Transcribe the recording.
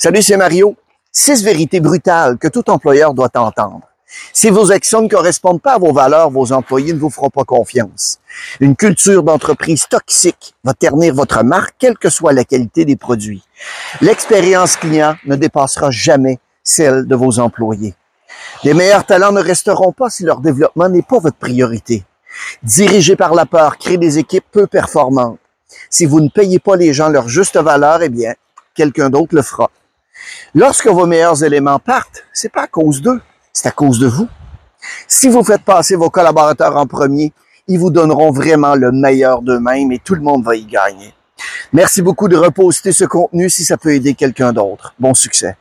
Salut, c'est Mario. Six vérités brutales que tout employeur doit entendre. Si vos actions ne correspondent pas à vos valeurs, vos employés ne vous feront pas confiance. Une culture d'entreprise toxique va ternir votre marque, quelle que soit la qualité des produits. L'expérience client ne dépassera jamais celle de vos employés. Les meilleurs talents ne resteront pas si leur développement n'est pas votre priorité. Dirigé par la peur, créer des équipes peu performantes. Si vous ne payez pas les gens leur juste valeur, eh bien, quelqu'un d'autre le fera. Lorsque vos meilleurs éléments partent, c'est pas à cause d'eux, c'est à cause de vous. Si vous faites passer vos collaborateurs en premier, ils vous donneront vraiment le meilleur d'eux-mêmes et tout le monde va y gagner. Merci beaucoup de reposter ce contenu si ça peut aider quelqu'un d'autre. Bon succès.